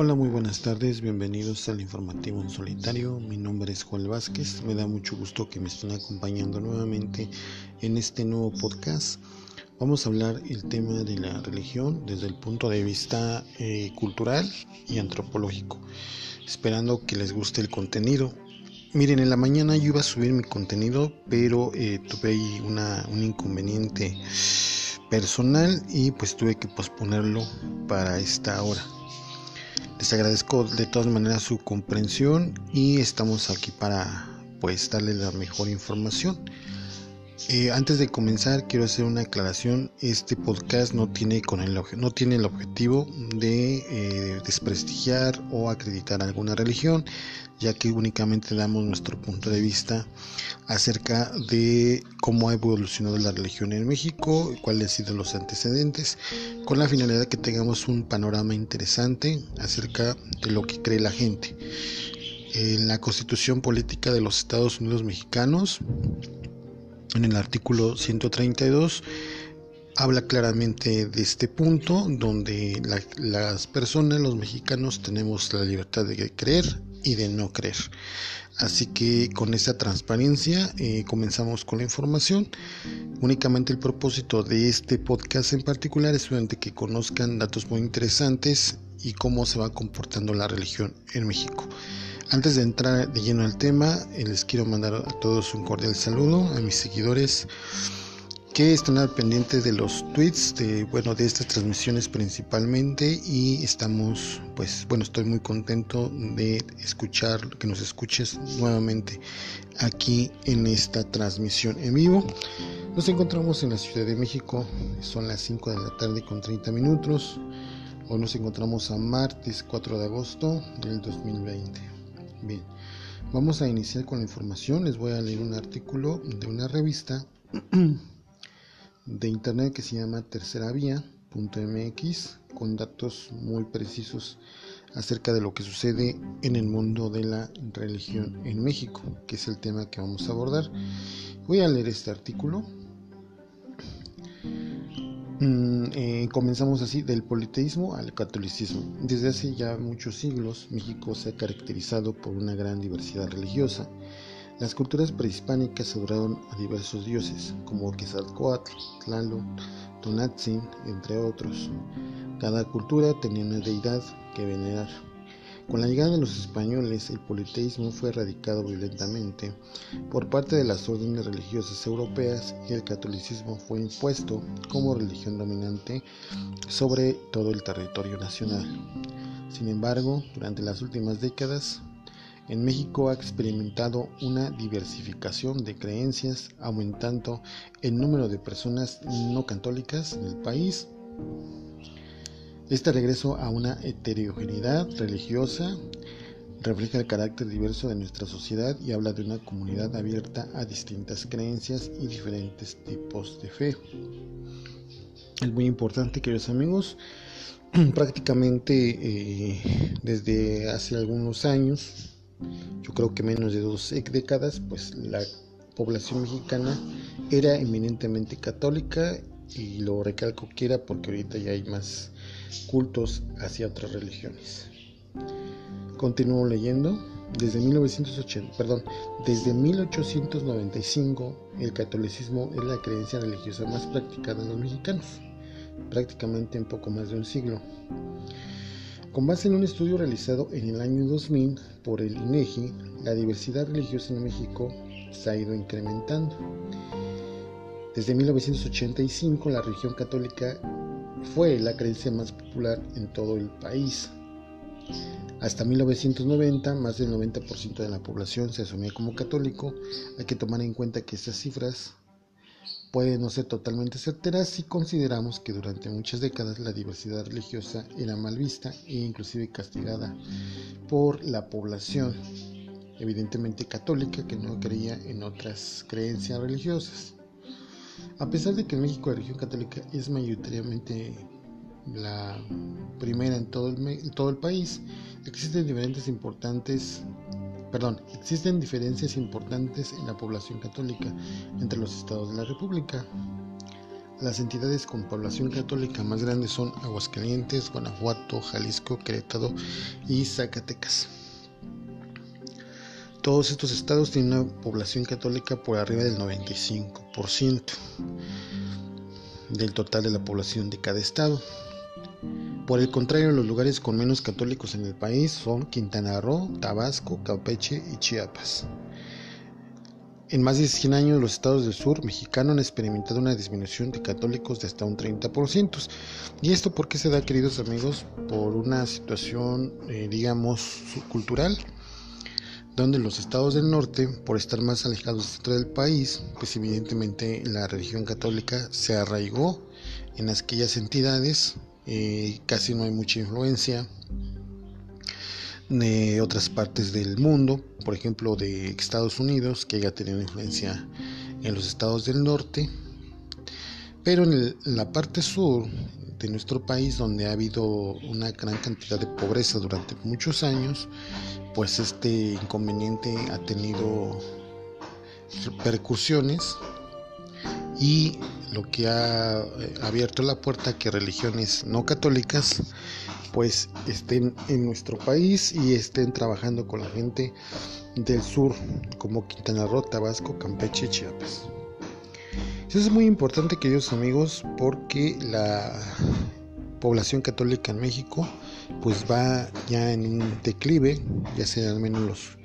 Hola, muy buenas tardes, bienvenidos al informativo en solitario. Mi nombre es Juan Vázquez, me da mucho gusto que me estén acompañando nuevamente en este nuevo podcast. Vamos a hablar el tema de la religión desde el punto de vista eh, cultural y antropológico, esperando que les guste el contenido. Miren, en la mañana yo iba a subir mi contenido, pero eh, tuve ahí una, un inconveniente personal y pues tuve que posponerlo para esta hora. Les agradezco de todas maneras su comprensión y estamos aquí para pues darles la mejor información. Eh, antes de comenzar quiero hacer una aclaración. Este podcast no tiene, con el, no tiene el objetivo de eh, desprestigiar o acreditar alguna religión, ya que únicamente damos nuestro punto de vista acerca de cómo ha evolucionado la religión en México, cuáles han sido los antecedentes, con la finalidad de que tengamos un panorama interesante acerca de lo que cree la gente. En la constitución política de los Estados Unidos mexicanos, en el artículo 132, habla claramente de este punto donde las personas, los mexicanos, tenemos la libertad de creer y de no creer. Así que con esa transparencia eh, comenzamos con la información. Únicamente el propósito de este podcast en particular es que conozcan datos muy interesantes y cómo se va comportando la religión en México. Antes de entrar de lleno al tema, eh, les quiero mandar a todos un cordial saludo a mis seguidores que están al pendiente de los tweets de bueno de estas transmisiones principalmente y estamos pues bueno estoy muy contento de escuchar que nos escuches nuevamente aquí en esta transmisión en vivo. Nos encontramos en la Ciudad de México son las 5 de la tarde con 30 minutos. Hoy nos encontramos a martes 4 de agosto del 2020 bien vamos a iniciar con la información les voy a leer un artículo de una revista de internet que se llama terceravía.mx con datos muy precisos acerca de lo que sucede en el mundo de la religión en México, que es el tema que vamos a abordar. Voy a leer este artículo. Mm, eh, comenzamos así, del politeísmo al catolicismo. Desde hace ya muchos siglos, México se ha caracterizado por una gran diversidad religiosa las culturas prehispánicas adoraron a diversos dioses, como Quetzalcoatl, Tlaloc, Tonatzin, entre otros. Cada cultura tenía una deidad que venerar. Con la llegada de los españoles, el politeísmo fue erradicado violentamente por parte de las órdenes religiosas europeas y el catolicismo fue impuesto como religión dominante sobre todo el territorio nacional. Sin embargo, durante las últimas décadas, en México ha experimentado una diversificación de creencias, aumentando el número de personas no católicas en el país. Este regreso a una heterogeneidad religiosa refleja el carácter diverso de nuestra sociedad y habla de una comunidad abierta a distintas creencias y diferentes tipos de fe. Es muy importante, queridos amigos, prácticamente eh, desde hace algunos años yo creo que menos de dos décadas, pues la población mexicana era eminentemente católica y lo recalco quiera porque ahorita ya hay más cultos hacia otras religiones. Continúo leyendo. Desde 1980, perdón, desde 1895 el catolicismo es la creencia religiosa más practicada en los mexicanos, prácticamente en poco más de un siglo. Con base en un estudio realizado en el año 2000 por el INEGI, e la diversidad religiosa en México se ha ido incrementando. Desde 1985 la religión católica fue la creencia más popular en todo el país. Hasta 1990, más del 90% de la población se asumía como católico. Hay que tomar en cuenta que estas cifras puede no ser totalmente certera si consideramos que durante muchas décadas la diversidad religiosa era mal vista e inclusive castigada por la población, evidentemente católica, que no creía en otras creencias religiosas. A pesar de que en México la religión católica es mayoritariamente la primera en todo el, país, existen diferentes importantes Perdón, existen diferencias importantes en la población católica entre los estados de la República. Las entidades con población católica más grandes son Aguascalientes, Guanajuato, Jalisco, Querétaro y Zacatecas. Todos estos estados tienen una población católica por arriba del 95% del total de la población de cada estado. Por el contrario, los lugares con menos católicos en el país son Quintana Roo, Tabasco, Campeche y Chiapas. En más de 100 años, los estados del sur mexicano han experimentado una disminución de católicos de hasta un 30%. ¿Y esto por qué se da, queridos amigos? Por una situación, eh, digamos, cultural, donde los estados del norte, por estar más alejados del centro del país, pues evidentemente la religión católica se arraigó en aquellas entidades, eh, casi no hay mucha influencia de otras partes del mundo, por ejemplo de Estados Unidos, que haya tenido influencia en los estados del norte, pero en, la parte sur de nuestro país, donde ha habido una gran cantidad de pobreza durante muchos años, pues este inconveniente ha tenido repercusiones y lo que ha eh, abierto la puerta a que religiones no católicas pues estén en nuestro país y estén trabajando con la gente del sur como Quintana Roo, Tabasco, Campeche y Chiapas. Eso es muy importante queridos amigos porque la población católica en México pues va ya en un declive, ya al menos los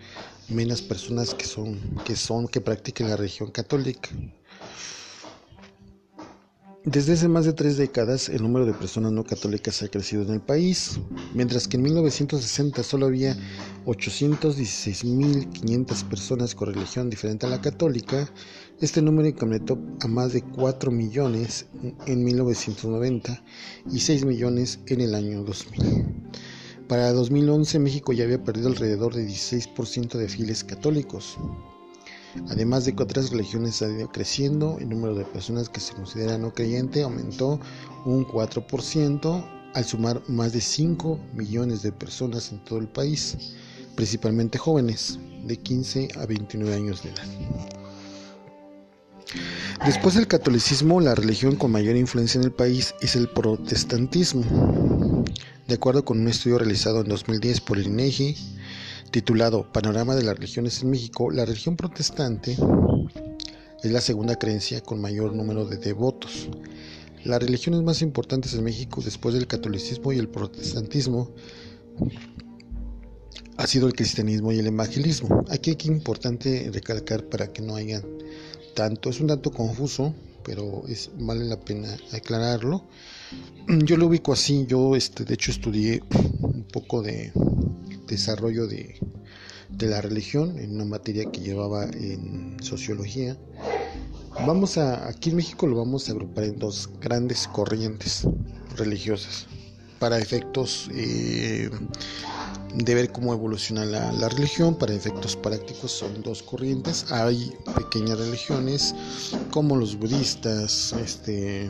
menos personas que son que son que practiquen la religión católica. Desde hace más de tres décadas, el número de personas no católicas ha crecido en el país, mientras que en 1960 solo había 816.500 personas con religión diferente a la católica. Este número incrementó a más de 4 millones en 1990 y 6 millones en el año 2000. Para 2011 México ya había perdido alrededor de 16% de fieles católicos. Además de que otras religiones han ido creciendo, el número de personas que se consideran no creyente aumentó un 4% al sumar más de 5 millones de personas en todo el país, principalmente jóvenes de 15 a 29 años de edad. Después del catolicismo, la religión con mayor influencia en el país es el protestantismo. De acuerdo con un estudio realizado en 2010 por el INEGI, titulado Panorama de las religiones en México, la religión protestante es la segunda creencia con mayor número de devotos. Las religiones más importantes en México después del catolicismo y el protestantismo ha sido el cristianismo y el evangelismo. Aquí es importante recalcar para que no haya tanto, es un dato confuso, pero es, vale la pena aclararlo. Yo lo ubico así, yo este, de hecho estudié un poco de desarrollo de, la religión en una materia que llevaba en sociología. Vamos a, aquí en México lo vamos a agrupar en dos grandes corrientes religiosas para efectos eh, de ver cómo evoluciona la, la, religión. Para efectos prácticos son dos corrientes. Hay pequeñas religiones como los budistas, este,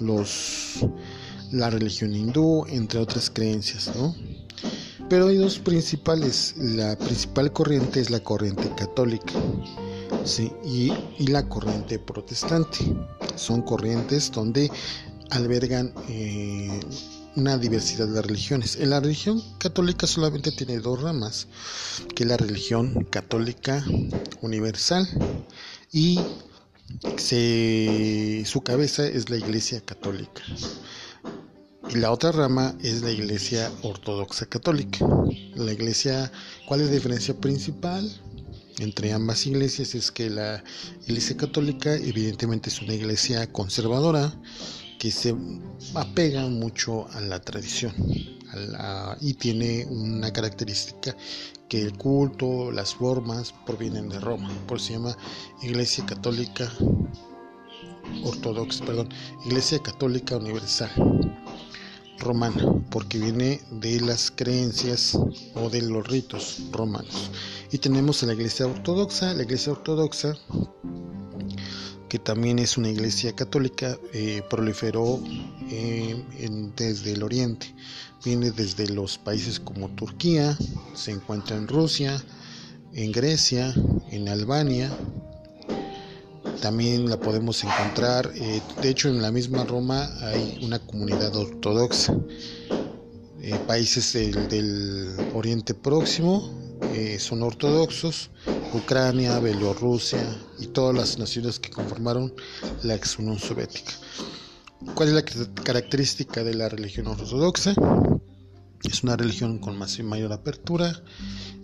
los, la religión hindú, entre otras creencias, ¿no? Pero hay dos principales. La principal corriente es la corriente católica ¿sí? y, la corriente protestante. Son corrientes donde albergan eh, una diversidad de religiones. En la religión católica solamente tiene dos ramas, que es la religión católica universal y su cabeza es la Iglesia Católica. Y la otra rama es la Iglesia Ortodoxa Católica. La Iglesia, ¿cuál es la diferencia principal? entre ambas iglesias es que la iglesia católica evidentemente es una iglesia conservadora que se apega mucho a la tradición y tiene una característica que el culto, las formas provienen de Roma, por eso se llama iglesia católica ortodoxa, perdón, iglesia católica universal romana, porque viene de las creencias o de los ritos romanos. Y tenemos a la iglesia ortodoxa, la iglesia ortodoxa que también es una iglesia católica, eh, proliferó eh, desde el oriente, viene desde los países como Turquía, se encuentra en Rusia, en Grecia, en Albania, también la podemos encontrar, eh, de hecho en la misma Roma hay una comunidad ortodoxa. Países del, Oriente Próximo son ortodoxos, Ucrania, Bielorrusia y todas las naciones que conformaron la ex Unión Soviética. ¿Cuál es la característica de la religión ortodoxa? Es una religión con más y mayor apertura.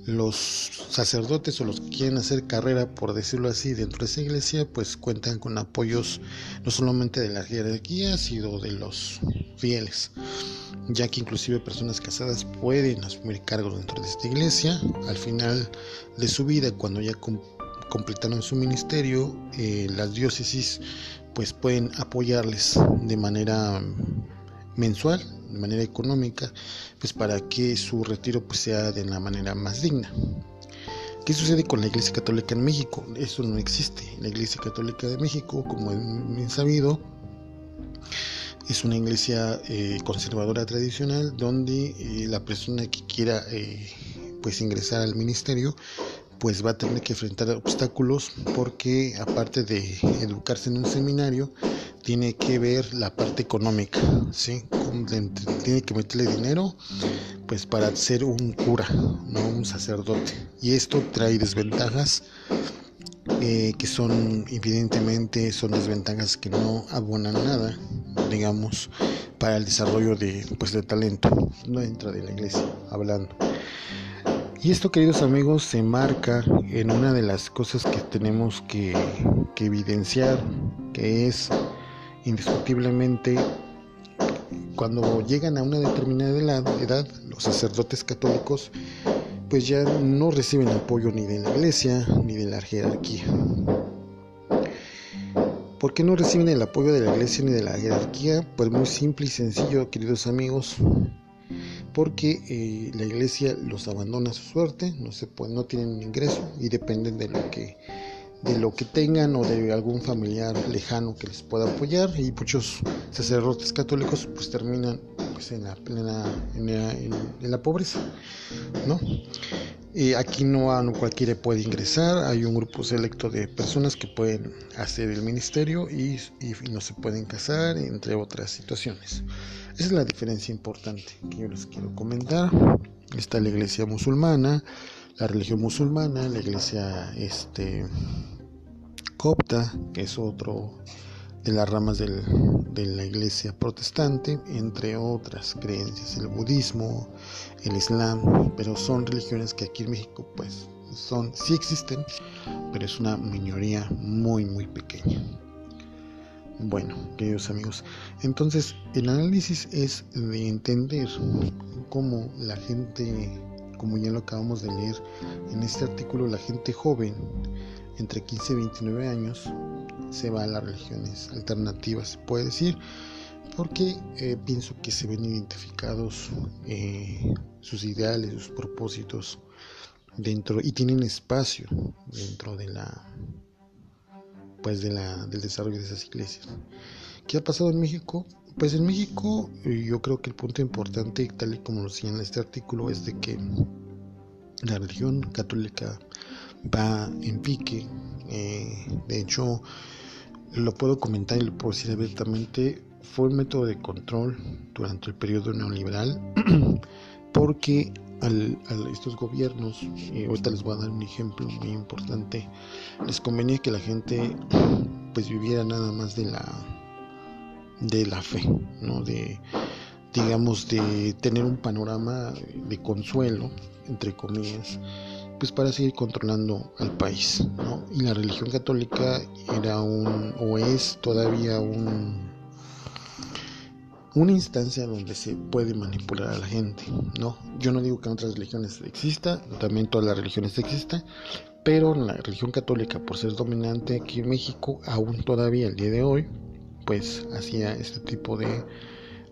Los sacerdotes o los que quieren hacer carrera, por decirlo así, dentro de esa iglesia, pues cuentan con apoyos no solamente de la jerarquía, sino de los fieles, ya que inclusive personas casadas pueden asumir cargos dentro de esta iglesia. Al final de su vida, cuando ya completaron su ministerio, eh, las diócesis pues pueden apoyarles de manera mensual, de manera económica, pues para que su retiro pues sea de la manera más digna. ¿Qué sucede con la Iglesia Católica en México? Eso no existe. La Iglesia Católica de México, como bien sabido, es una iglesia eh, conservadora tradicional donde eh, la persona que quiera eh, pues ingresar al ministerio pues va a tener que enfrentar obstáculos porque aparte de educarse en un seminario tiene que ver la parte económica, ¿sí? Tiene que meterle dinero pues para ser un cura, no un sacerdote. Y esto trae desventajas eh, que son evidentemente son desventajas que no abonan nada, digamos, para el desarrollo de pues de talento no dentro de la iglesia, hablando. Y esto, queridos amigos, se marca en una de las cosas que tenemos que, evidenciar, que es indiscutiblemente cuando llegan a una determinada edad, los sacerdotes católicos pues ya no reciben apoyo ni de la iglesia ni de la jerarquía. ¿Por qué no reciben el apoyo de la iglesia ni de la jerarquía? Pues muy simple y sencillo, queridos amigos, porque eh, la iglesia los abandona a su suerte, no se puede, no tienen ingreso y dependen de lo que de lo que tengan o de algún familiar lejano que les pueda apoyar. Y muchos sacerdotes católicos pues terminan pues en la plena en la, pobreza no y aquí no, cualquiera puede ingresar. Hay un grupo selecto de personas que pueden hacer el ministerio y, y no se pueden casar entre otras situaciones. Esa es la diferencia importante que yo les quiero comentar. Está la iglesia musulmana, la religión musulmana, la iglesia este, copta, que es otro de las ramas de la iglesia protestante, entre otras creencias, el budismo, el islam, pero son religiones que aquí en México pues son, sí existen, pero es una minoría muy muy pequeña. Bueno, queridos amigos, entonces el análisis es de entender cómo la gente, como ya lo acabamos de leer en este artículo, la gente joven entre 15 y 29 años se va a las religiones alternativas, se puede decir, porque eh, pienso que se ven identificados eh, sus ideales, sus propósitos dentro y tienen espacio dentro de la pues de la, del desarrollo de esas iglesias. ¿Qué ha pasado en México? Pues en México eh, yo creo que el punto importante, tal y como lo señala este artículo, es de que la religión católica va en pique. Eh, de hecho, lo puedo comentar y lo puedo decir abiertamente, fue un método de control durante el periodo neoliberal porque al, a estos gobiernos, y ahorita les voy a dar un ejemplo muy importante, les convenía que la gente pues viviera nada más de la de la fe, ¿no? De digamos de tener un panorama de consuelo, entre comillas, pues para seguir controlando al país, ¿no? Y la religión católica era un o es todavía un una instancia donde se puede manipular a la gente, ¿no? Yo no digo que en otras religiones exista, también todas las religiones existen, pero la religión católica, por ser dominante aquí en México, aún todavía el día de hoy, pues hacía este tipo de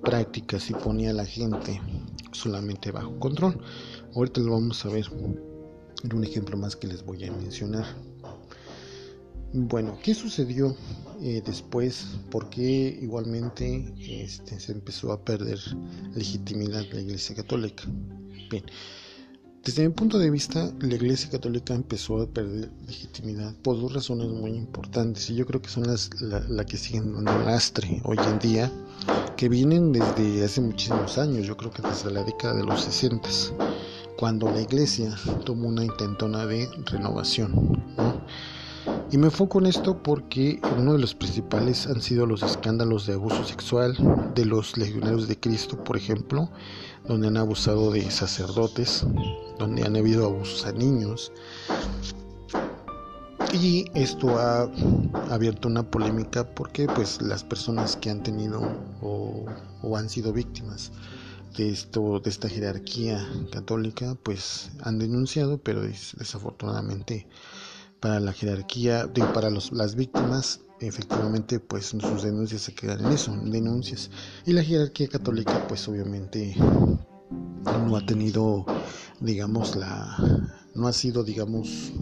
prácticas y ponía a la gente solamente bajo control. Ahorita lo vamos a ver en un ejemplo más que les voy a mencionar. Bueno, ¿qué sucedió eh, después? ¿Por qué igualmente este, se empezó a perder legitimidad la Iglesia Católica? Bien, Desde mi punto de vista, la Iglesia Católica empezó a perder legitimidad por dos razones muy importantes y yo creo que son las la, que siguen dando lastre hoy en día, que vienen desde hace muchísimos años, yo creo que desde la década de los 60, cuando la Iglesia tomó una intentona de renovación. Y me enfoco en esto porque uno de los principales han sido los escándalos de abuso sexual de los legionarios de Cristo, por ejemplo, donde han abusado de sacerdotes, donde han habido abusos a niños. Y esto ha abierto una polémica porque pues las personas que han tenido o, han sido víctimas de esto de esta jerarquía católica pues han denunciado pero desafortunadamente para la jerarquía, de, para los, las víctimas, efectivamente, pues sus denuncias se quedan en eso, denuncias. Y la jerarquía católica, pues obviamente no ha tenido, digamos, la, no ha sido, digamos,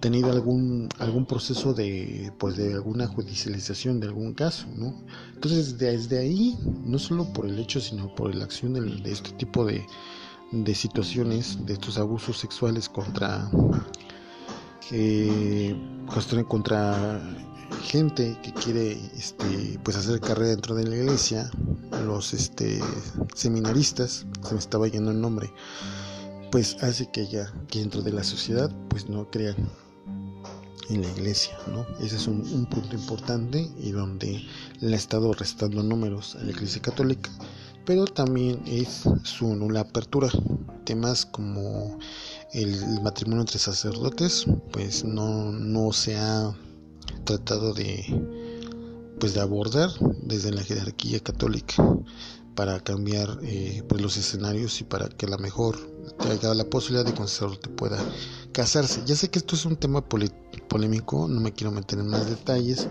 tenido algún algún proceso de pues de alguna judicialización de algún caso no entonces desde ahí no solo por el hecho sino por la acción de, de este tipo de, de situaciones de estos abusos sexuales contra eh, contra gente que quiere este, pues hacer carrera dentro de la iglesia, los este, seminaristas, se me estaba yendo el nombre, pues hace que ya que dentro de la sociedad pues no crean en la iglesia, ¿no? Ese es un, un punto importante y donde le ha estado restando números a la iglesia católica, pero también es su nula apertura. Temas como el matrimonio entre sacerdotes pues no, no se ha tratado de pues de abordar desde la jerarquía católica para cambiar eh, pues los escenarios y para que a lo mejor haya la posibilidad de que un sacerdote pueda casarse. Ya sé que esto es un tema polémico, no me quiero meter en más detalles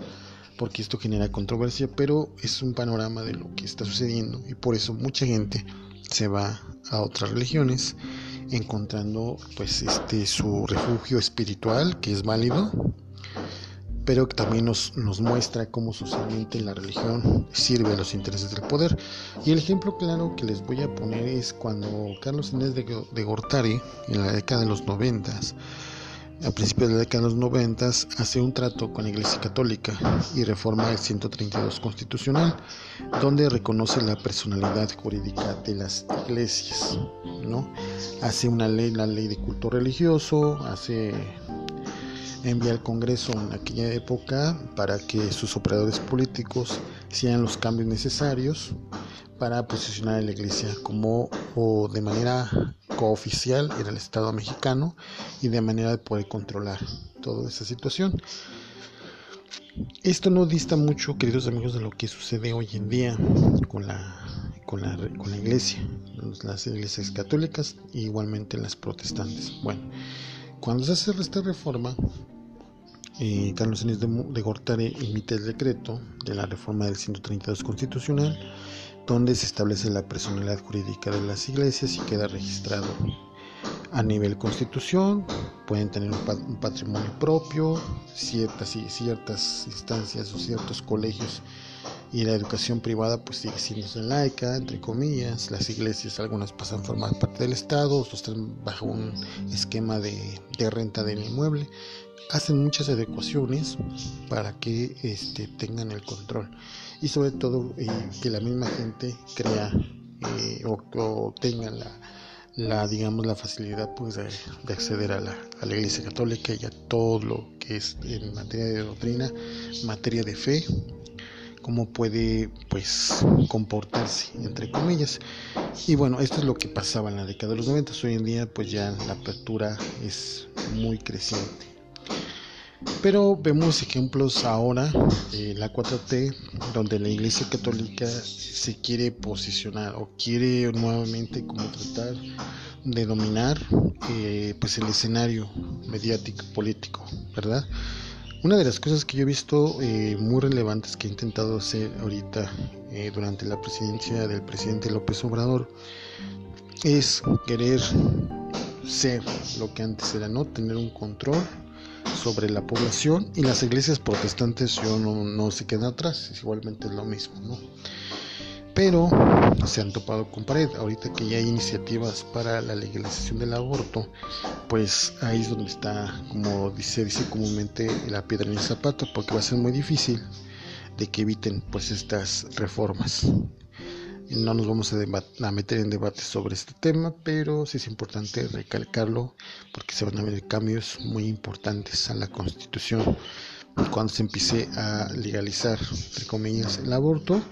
porque esto genera controversia, pero es un panorama de lo que está sucediendo y por eso mucha gente se va a otras religiones encontrando pues este su refugio espiritual que es válido pero que también nos, nos muestra cómo socialmente la religión sirve a los intereses del poder. Y el ejemplo claro que les voy a poner es cuando Carlos Inés de, de Gortari, en la década de los noventas, a principios de la década de los 90 hace un trato con la Iglesia Católica y reforma el 132 constitucional, donde reconoce la personalidad jurídica de las iglesias, ¿no? Hace una ley, la ley de culto religioso, hace envía al Congreso en aquella época para que sus operadores políticos hicieran los cambios necesarios para posicionar a la Iglesia como o de manera cooficial en el Estado mexicano y de manera de poder controlar toda esa situación. Esto no dista mucho, queridos amigos, de lo que sucede hoy en día con la, con la, con la iglesia, las iglesias católicas e igualmente las protestantes. Bueno, cuando se hace esta reforma, eh, Carlos Enés de, de Gortari emite el decreto de la reforma del 132 constitucional donde se establece la personalidad jurídica de las iglesias y queda registrado a nivel constitución, pueden tener un, patrimonio propio, ciertas, ciertas instancias o ciertos colegios y la educación privada pues sigue siendo laica, entre comillas, las iglesias algunas pasan a formar parte del Estado, otros están bajo un esquema de, de renta del inmueble, hacen muchas adecuaciones para que este, tengan el control. Y sobre todo eh, que la misma gente crea eh, o, tenga la, la, digamos la facilidad pues de, acceder a la, iglesia católica y a todo lo que es en materia de doctrina materia de fe cómo puede pues comportarse entre comillas. Y bueno esto es lo que pasaba en la década de los 90 hoy en día pues ya la apertura es muy creciente pero vemos ejemplos ahora de la 4T, donde la Iglesia Católica se quiere posicionar o quiere nuevamente como tratar de dominar eh, pues el escenario mediático político, ¿verdad? Una de las cosas que yo he visto eh, muy relevantes que he intentado hacer ahorita eh, durante la presidencia del presidente López Obrador es querer ser lo que antes era, ¿no? Tener un control sobre la población y las iglesias protestantes yo no, se quedan atrás, igualmente es lo mismo, ¿no? pero se han topado con pared. Ahorita que ya hay iniciativas para la legalización del aborto, pues ahí es donde está, como dice, dice comúnmente, la piedra en el zapato, porque va a ser muy difícil de que eviten pues estas reformas. No nos vamos a, meter en debate sobre este tema, pero sí es importante recalcarlo porque se van a ver cambios muy importantes a la Constitución cuando se empiece a legalizar, entre comillas, el aborto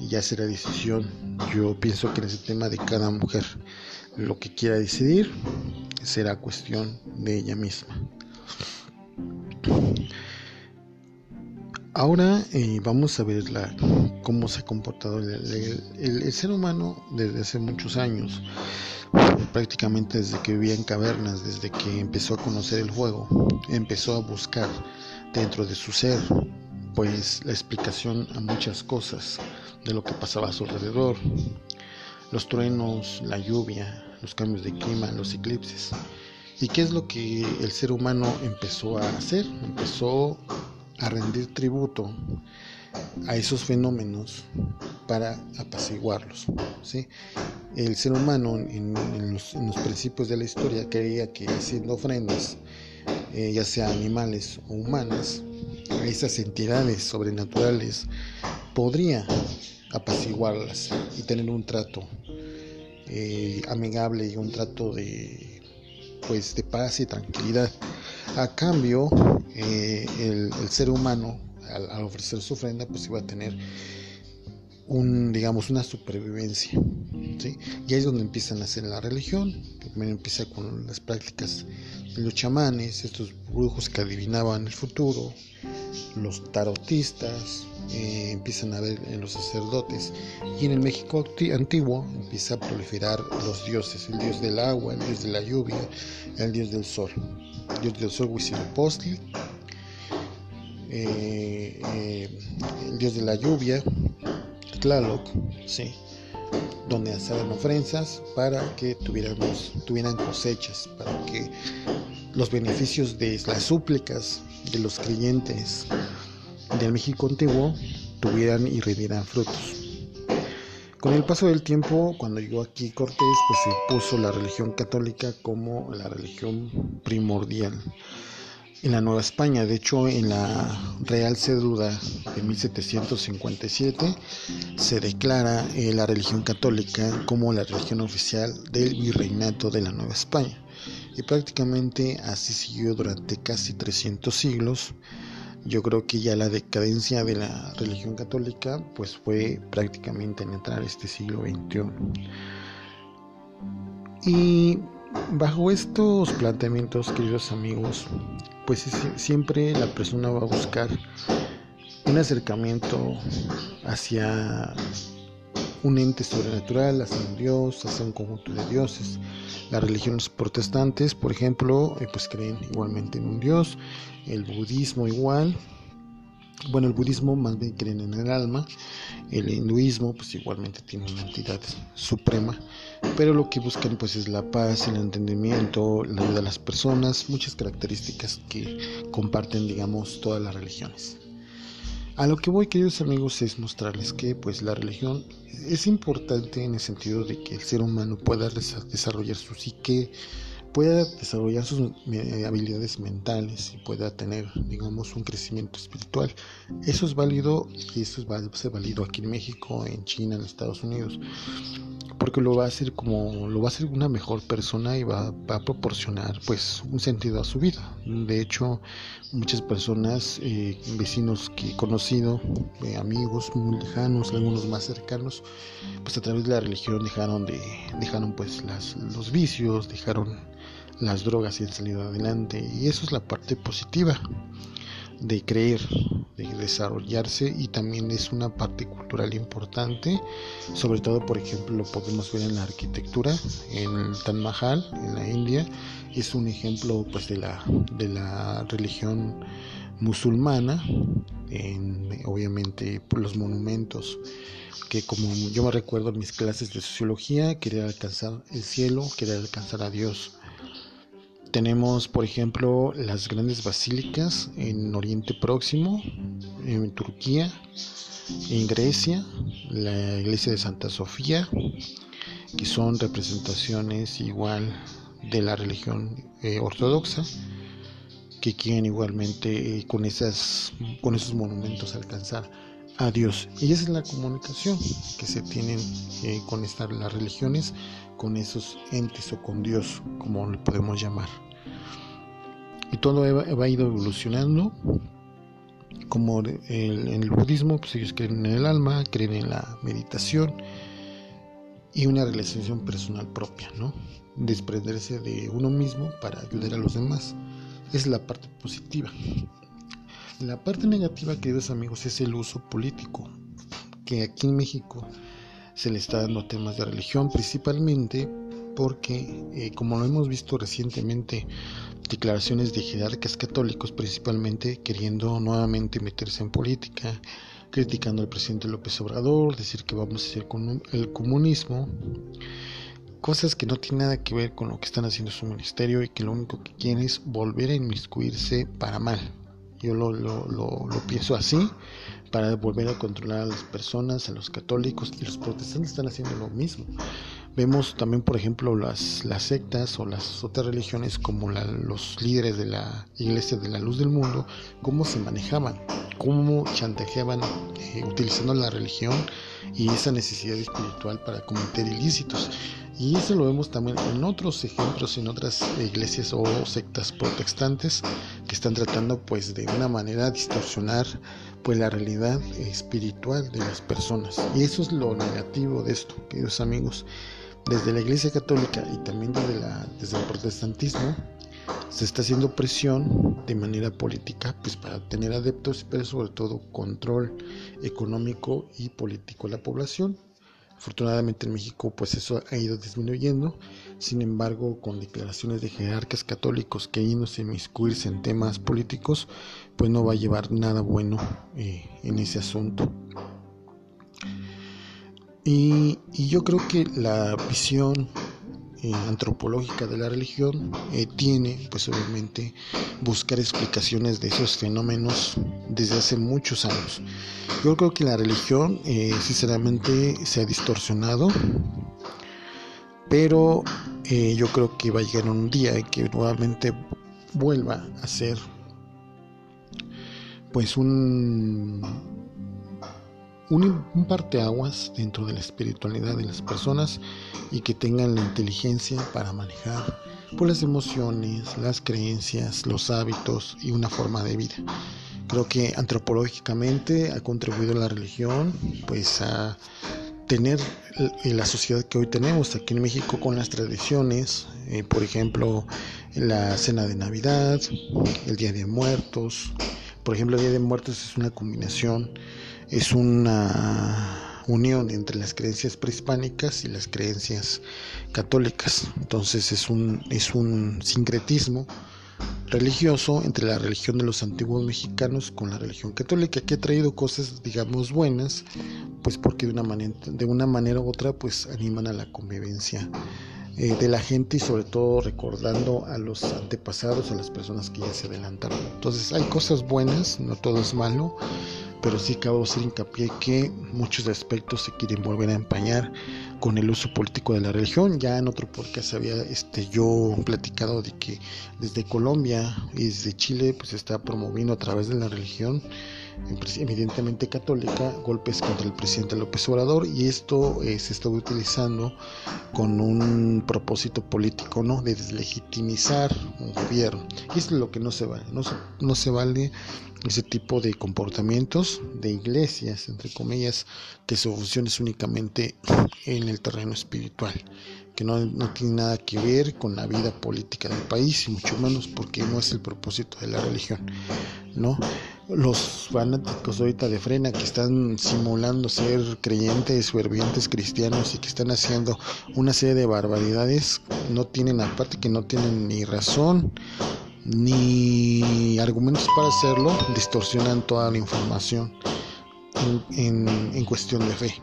ya será decisión, yo pienso que en ese tema de cada mujer, lo que quiera decidir será cuestión de ella misma. Ahora eh, vamos a ver la, cómo se ha comportado el, ser humano desde hace muchos años, prácticamente desde que vivía en cavernas, desde que empezó a conocer el juego, empezó a buscar dentro de su ser pues la explicación a muchas cosas de lo que pasaba a su alrededor, los truenos, la lluvia, los cambios de clima, los eclipses. ¿Y qué es lo que el ser humano empezó a hacer? Empezó a rendir tributo a esos fenómenos para apaciguarlos. ¿sí? El ser humano en, los, principios de la historia creía que haciendo ofrendas, eh, ya sea animales o humanas, a esas entidades sobrenaturales podría apaciguarlas y tener un trato eh, amigable y un trato de pues de paz y tranquilidad a cambio eh, el, ser humano al, ofrecer su ofrenda pues iba a tener un digamos una supervivencia ¿sí? y ahí es donde empiezan a hacer la religión primero empieza con las prácticas de los chamanes estos brujos que adivinaban el futuro los tarotistas, eh, empiezan a ver en los sacerdotes y en el México antiguo empieza a proliferar los dioses, el dios del agua, el dios de la lluvia, el dios del sol, dios del sol Huitzilopochtli, eh, eh, el dios de la lluvia, Tlaloc, sí, donde hacían ofrendas para que tuviéramos, tuvieran cosechas, para que los beneficios de las súplicas de los creyentes del México antiguo tuvieran y rindieran frutos. Con el paso del tiempo, cuando llegó aquí Cortés, pues se puso la religión católica como la religión primordial en la Nueva España. De hecho, en la Real Cédula de 1757 se declara eh, la religión católica como la religión oficial del virreinato de la Nueva España y prácticamente así siguió durante casi 300 siglos. Yo creo que ya la decadencia de la religión católica pues fue prácticamente en entrar este siglo XXI. Y bajo estos planteamientos, queridos amigos, pues siempre la persona va a buscar un acercamiento hacia un ente sobrenatural, hacia un dios, hacia un conjunto de dioses. Las religiones protestantes, por ejemplo, eh, pues creen igualmente en un dios, el budismo igual, bueno, el budismo más bien creen en el alma, el hinduismo pues igualmente tiene una entidad suprema, pero lo que buscan pues es la paz, el entendimiento, la ayuda a las personas, muchas características que comparten digamos todas las religiones. A lo que voy, queridos amigos, es mostrarles que pues la religión es importante en el sentido de que el ser humano pueda desarrollar su psique, pueda desarrollar sus habilidades mentales y pueda tener, digamos, un crecimiento espiritual. Eso es válido y eso va a ser aquí en México, en China, en Estados Unidos porque lo va a hacer como lo va a hacer una mejor persona y va, a proporcionar pues un sentido a su vida de hecho muchas personas eh, vecinos que he conocido eh, amigos muy lejanos algunos más cercanos pues a través de la religión dejaron de dejaron pues las, los vicios dejaron las drogas y han salido adelante. Y eso es la parte positiva de creer, de desarrollarse y también es una parte cultural importante, sobre todo por ejemplo lo podemos ver en la arquitectura, en el Mahal, en la India, es un ejemplo pues de la, de la religión musulmana, en, obviamente los monumentos que como yo me recuerdo en mis clases de sociología, quería alcanzar el cielo, quería alcanzar a Dios tenemos, por ejemplo, las grandes basílicas en Oriente Próximo, en Turquía, En Grecia, la iglesia de Santa Sofía, que son representaciones igual de la religión eh, ortodoxa, que quieren igualmente eh, con, esas, con esos monumentos alcanzar a Dios. Y esa es la comunicación que se tienen eh, con estas las religiones, con esos entes o con Dios, como le podemos llamar. Y todo va, ido evolucionando. Como en el budismo, pues ellos creen en el alma, creen en la meditación y una realización personal propia, ¿no? Desprenderse de uno mismo para ayudar a los demás. Es la parte positiva. La parte negativa, queridos amigos, es el uso político, que aquí en México se le está dando temas de religión principalmente porque, eh, como lo hemos visto recientemente, declaraciones de jerarcas católicos principalmente queriendo nuevamente meterse en política, criticando al presidente López Obrador, decir que vamos a hacer con el comunismo, cosas que no tienen nada que ver con lo que están haciendo su ministerio y que lo único que quieren es volver a inmiscuirse para mal. Yo lo, lo, lo, lo pienso así, para volver a controlar a las personas, a los católicos, y los protestantes están haciendo lo mismo. Vemos también, por ejemplo, las, sectas o las otras religiones como los líderes de la Iglesia de la Luz del Mundo, cómo se manejaban, cómo chantajeaban eh, utilizando la religión y esa necesidad espiritual para cometer ilícitos. Y eso lo vemos también en otros ejemplos, en otras iglesias o sectas protestantes que están tratando pues de una manera distorsionar pues la realidad espiritual de las personas. Y eso es lo negativo de esto, queridos amigos. Desde la Iglesia Católica y también desde, el protestantismo se está haciendo presión de manera política pues para tener adeptos pero sobre todo control económico y político de la población. Afortunadamente en México pues eso ha ido disminuyendo. Sin embargo con declaraciones de jerarcas católicos que yéndose a inmiscuirse en temas políticos pues no va a llevar nada bueno eh, en ese asunto y, yo creo que la visión eh, antropológica de la religión eh, tiene, pues obviamente, buscar explicaciones de esos fenómenos desde hace muchos años. Yo creo que la religión, sinceramente, se ha distorsionado, pero yo creo que va a llegar un día en que nuevamente vuelva a ser, pues, un un, parteaguas dentro de la espiritualidad de las personas y que tengan la inteligencia para manejar por las emociones, las creencias, los hábitos y una forma de vida. Creo que antropológicamente ha contribuido la religión pues a tener la sociedad que hoy tenemos aquí en México con las tradiciones, eh, por ejemplo, la cena de Navidad, el Día de Muertos. Por ejemplo, Día de Muertos es una combinación es una unión entre las creencias prehispánicas y las creencias católicas. Entonces es un, es un sincretismo religioso entre la religión de los antiguos mexicanos con la religión católica que ha traído cosas digamos buenas pues porque de una manera de una manera u otra pues animan a la convivencia eh, de la gente y sobre todo recordando a los antepasados a las personas que ya se adelantaron entonces hay cosas buenas no todo es malo pero sí acabo hacer hincapié que muchos aspectos se quieren volver a empañar con el uso político de la religión. Ya en otro podcast había este, yo platicado de que desde Colombia y desde Chile pues se está promoviendo a través de la religión evidentemente católica, golpes contra el presidente López Obrador y esto eh, se está utilizando con un propósito político, ¿no? De deslegitimizar un gobierno. Y esto es lo que no se vale, no no se vale ese tipo de comportamientos de iglesias, entre comillas, que su función es únicamente en el terreno espiritual, que no, no, tiene nada que ver con la vida política del país, y mucho menos porque no es el propósito de la religión, ¿no? Los fanáticos ahorita de frena que están simulando ser creyentes, fervientes cristianos y que están haciendo una serie de barbaridades, no tienen, aparte que no tienen ni razón, ni argumentos para hacerlo, distorsionan toda la información en, cuestión de fe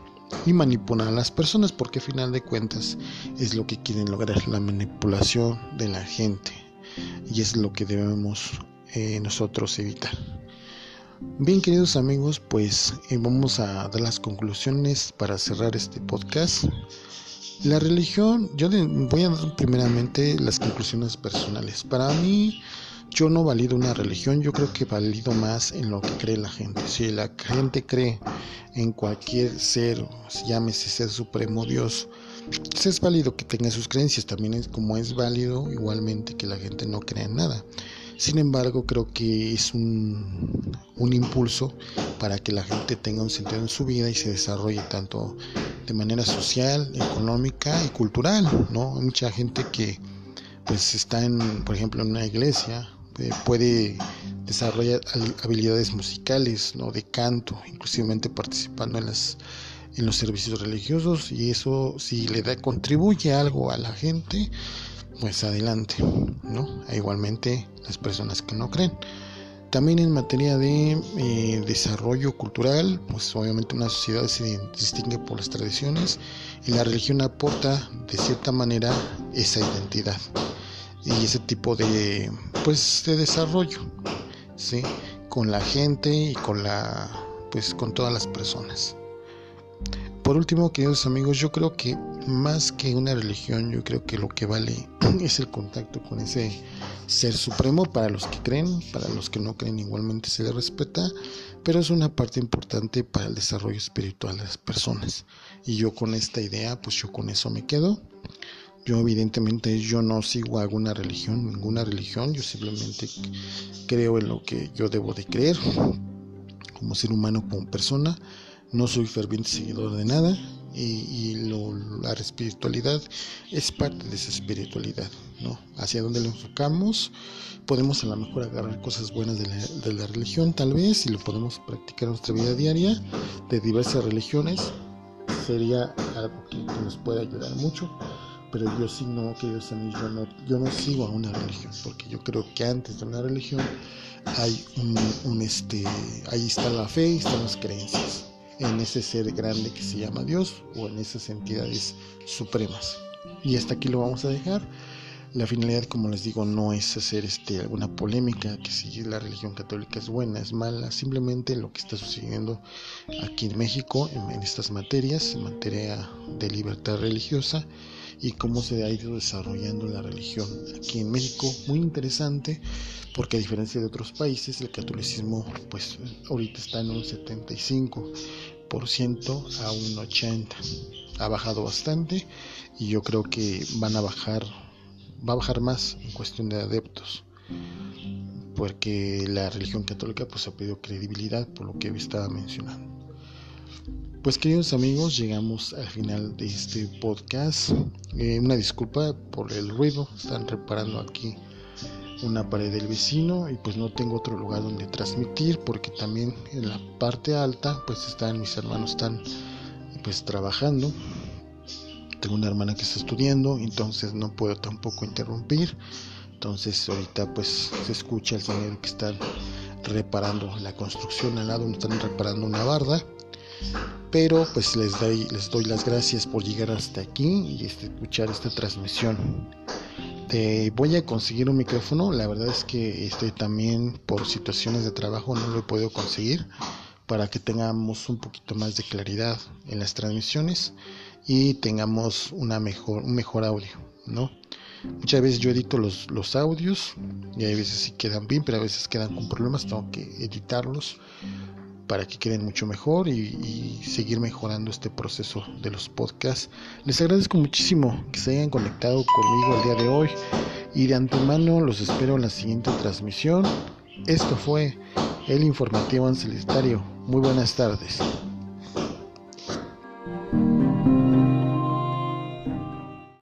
y manipulan a las personas porque a final de cuentas es lo que quieren lograr, la manipulación de la gente y es lo que debemos eh, nosotros evitar. Bien, queridos amigos, pues eh, vamos a dar las conclusiones para cerrar este podcast. La religión, yo voy a dar primeramente las conclusiones personales. Para mí, yo no valido una religión, yo creo que valido más en lo que cree la gente. Si la gente cree en cualquier ser, llámese ser supremo Dios, pues es válido que tenga sus creencias, también es como es válido igualmente que la gente no crea en nada. Sin embargo, creo que es un, un impulso para que la gente tenga un sentido en su vida y se desarrolle tanto de manera social, económica y cultural, ¿no? Hay mucha gente que pues está en, por ejemplo, en una iglesia eh, puede desarrollar habilidades musicales, ¿no? de canto, inclusive participando en las en los servicios religiosos y eso si le da contribuye algo a la gente, pues adelante, ¿no? E igualmente las personas que no creen. También en materia de eh, desarrollo cultural, pues obviamente una sociedad se distingue por las tradiciones y la religión aporta de cierta manera esa identidad y ese tipo de pues de desarrollo ¿sí? con la gente y con la pues con todas las personas por último queridos amigos yo creo que más que una religión yo creo que lo que vale es el contacto con ese ser supremo para los que creen para los que no creen igualmente se les respeta pero es una parte importante para el desarrollo espiritual de las personas. Y yo con esta idea pues yo con eso me quedo. Yo evidentemente yo no sigo alguna religión, ninguna religión, yo simplemente creo en lo que yo debo de creer como ser humano, como persona. No soy ferviente seguidor de nada y, la espiritualidad es parte de esa espiritualidad, ¿no? Hacia dónde lo enfocamos, podemos a lo mejor agarrar cosas buenas de la, de la religión tal vez y lo podemos practicar en nuestra vida diaria de diversas religiones, sería algo que nos puede ayudar mucho pero yo sí no, queridos amigos, yo no, yo no sigo a una religión, porque yo creo que antes de una religión hay un, este, ahí está la fe y están las creencias en ese ser grande que se llama Dios o en esas entidades supremas. Y hasta aquí lo vamos a dejar. La finalidad, como les digo, no es hacer este, alguna polémica, que si la religión católica es buena, es mala, simplemente lo que está sucediendo aquí en México en, en estas materias, en materia de libertad religiosa y cómo se ha ido desarrollando la religión aquí en México. Muy interesante porque a diferencia de otros países el catolicismo pues ahorita está en un 75% a un 80%. Ha bajado bastante y yo creo que van a bajar, va a bajar más en cuestión de adeptos porque la religión católica pues ha perdido credibilidad por lo que estaba mencionando. Pues queridos amigos, llegamos al final de este podcast. Eh, una disculpa por el ruido, están reparando aquí una pared del vecino y pues no tengo otro lugar donde transmitir porque también en la parte alta pues están mis hermanos están pues trabajando. Tengo una hermana que está estudiando, entonces no puedo tampoco interrumpir. Entonces ahorita pues se escucha el sonido que están reparando la construcción al lado, están reparando una barda pero pues les doy, les doy las gracias por llegar hasta aquí y este, escuchar esta transmisión. Voy a conseguir un micrófono, la verdad es que este, también por situaciones de trabajo no lo he podido conseguir para que tengamos un poquito más de claridad en las transmisiones y tengamos una mejor, un mejor audio, ¿no? Muchas veces yo edito los, los audios y hay veces sí quedan bien, pero a veces quedan con problemas, tengo que editarlos para que queden mucho mejor y, seguir mejorando este proceso de los podcasts. Les agradezco muchísimo que se hayan conectado conmigo el día de hoy y de antemano los espero en la siguiente transmisión. Esto fue el informativo ancelestario. Muy buenas tardes.